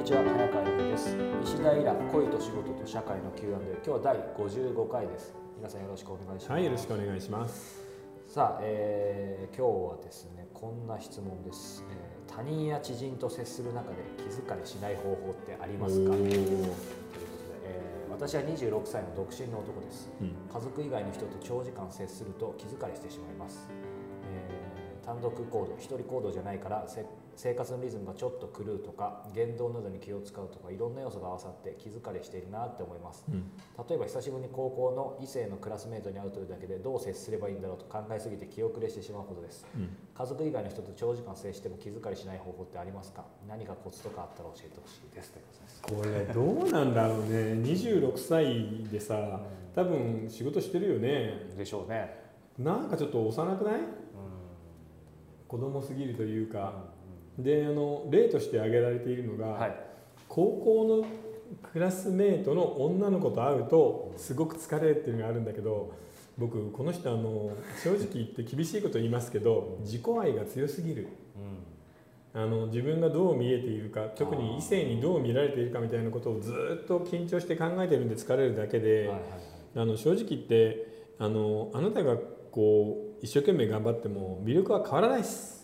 にちは早川由です。石平恋と仕事と社会の Q&A 今日は第55回です。皆さんよろしくお願いします。はいよろしくお願いします。さあ、えー、今日はですねこんな質問です、えー、他人や知人と接する中で気疲れしない方法ってありますか？ということで、えー、私は26歳の独身の男です、うん、家族以外の人と長時間接すると気疲れしてしまいます、えー、単独行動一人行動じゃないから生活のリズムがちょっと狂うとか言動などに気を使うとかいろんな要素が合わさって気疲れしているなって思います、うん、例えば久しぶりに高校の異性のクラスメートに会うというだけでどう接すればいいんだろうと考えすぎて気遅れしてしまうほどです、うん、家族以外の人と長時間接しても気疲れしない方法ってありますか？何かコツとかあったら教えてほしいです。これどうなんだろうね。26歳でさ、うん、多分仕事してるよね。でしょうね。なんかちょっと幼くない、うん、子供すぎるというか、であの例として挙げられているのが、はい、高校のクラスメートの女の子と会うとすごく疲れるっていうのがあるんだけど僕この人あの正直言って厳しいこと言いますけど自己愛が強すぎる、うん、あの自分がどう見えているか特に異性にどう見られているかみたいなことをずっと緊張して考えてるんで疲れるだけで、あの正直言ってあのあなたがこう一生懸命頑張っても魅力は変わらないです。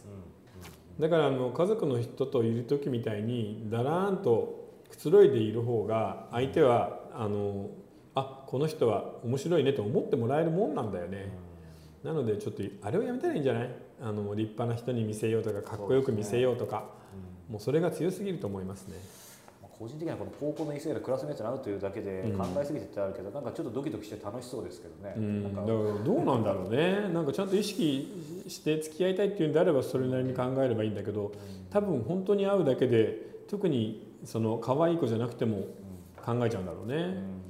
だからあの家族の人といる時みたいにだらーんとくつろいでいる方が相手はあのあこの人は面白いねと思ってもらえるもんなんだよね。なのでちょっとあれをやめたらいいんじゃない？あの立派な人に見せようとかかっこよく見せようとかもうそれが強すぎると思いますね。個人的にはこの高校の異性のクラスメートに会うというだけで考えすぎてってあるけど、うん、なんかちょっとドキドキして楽しそうですけどね、うん、だからどうなんだろうね。なんかちゃんと意識して付き合いたいっていうんであればそれなりに考えればいいんだけど多分本当に会うだけで特にその可愛い子じゃなくても考えちゃうんだろうね。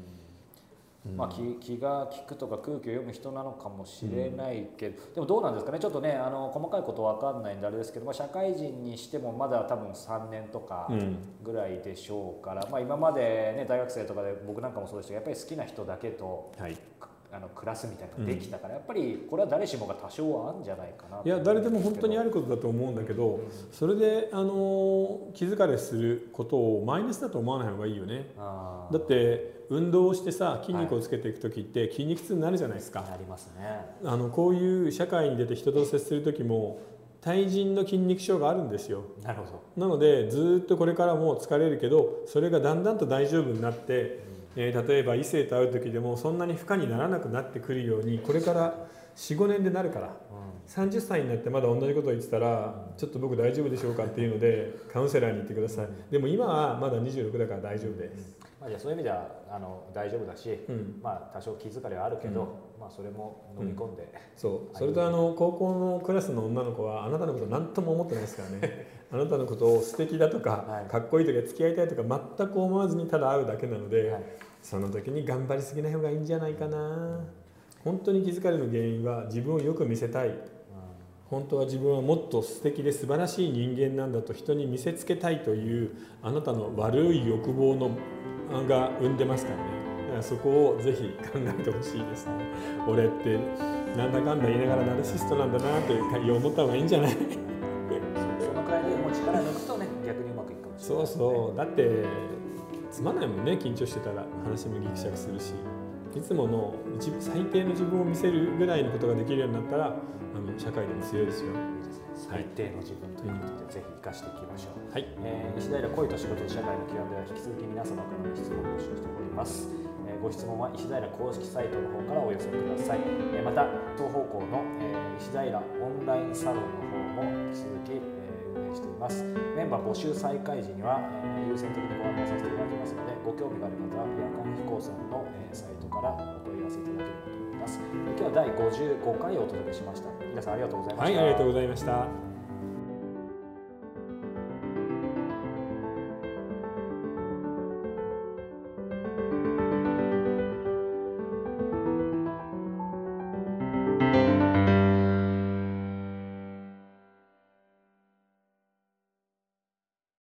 まあ、気気が利くとか空気を読む人なのかもしれないけど、うん、でもどうなんですかね？ちょっとねあの細かいこと分かんないんであれですけど、まあ、社会人にしてもまだ多分3年とかぐらいでしょうから、うん、まあ、今まで、ね、大学生とかで僕なんかもそうでしたけどやっぱり好きな人だけと、はい、あの暮らすみたいなのができたから、やっぱりこれは誰しもが多少はあるんじゃないかないや誰でも本当にあることだと思うんだけど、それであの気疲れすることをマイナスだと思わない方がいいよね。だって運動をしてさ筋肉をつけていく時って筋肉痛になるじゃないですか、なりますね。あのこういう社会に出て人と接する時も対人の筋肉症があるんですよ。なるほど。なのでずっとこれからも疲れるけどそれがだんだんと大丈夫になって、例えば異性と会う時でもそんなに負荷にならなくなってくるようにこれから45年でなるから、30歳になってまだ同じことを言ってたら、ちょっと僕大丈夫でしょうかっていうのでカウンセラーに行ってください、でも今はまだ26だから大丈夫です、まあ、じゃあそういう意味ではあの大丈夫だし、うん、まあ、多少気疲れはあるけど、うん、まあ、それも飲み込んで、そう。それとあの高校のクラスの女の子はあなたのこと何とも思ってないですからね。あなたのことを素敵だとか、はい、かっこいいとか付き合いたいとか全く思わずにただ会うだけなので、はい。その時に頑張りすぎない方がいいんじゃないかな。本当に気づかれる原因は自分をよく見せたい本当は自分はもっと素敵で素晴らしい人間なんだと人に見せつけたいというあなたの悪い欲望のが生んでますからね。だからそこをぜひ考えてほしいですね。俺ってなんだかんだ言いながらナルシストなんだなって思った方がいいんじゃない？そのくらいでもう力抜くとね逆にうまくいくかもしれない、ね、そうそう。だってつまないもんね緊張してたら。話もぎくしゃくするしいつもの一最低の自分を見せるぐらいのことができるようになったらあの社会でも強いですよ。最低の自分ということで、ぜひ生かしていきましょう。はい。えー、石平恋と仕事社会の Q&A は引き続き皆様からの質問を募集しております。えー、ご質問は石平公式サイトの方からお寄せください。えー、また当方向の、えー、石平オンラインサロンの方も引き続き、えー、運営しています。メンバー募集再開時には、えー、優先的にご案内させていただきます興味がある方は夜間飛行船の、えー、サイトからお問い合わせいただければと思います。今日は第55回をお届けしました。皆さんありがとうございました。はい、ありがとうございました。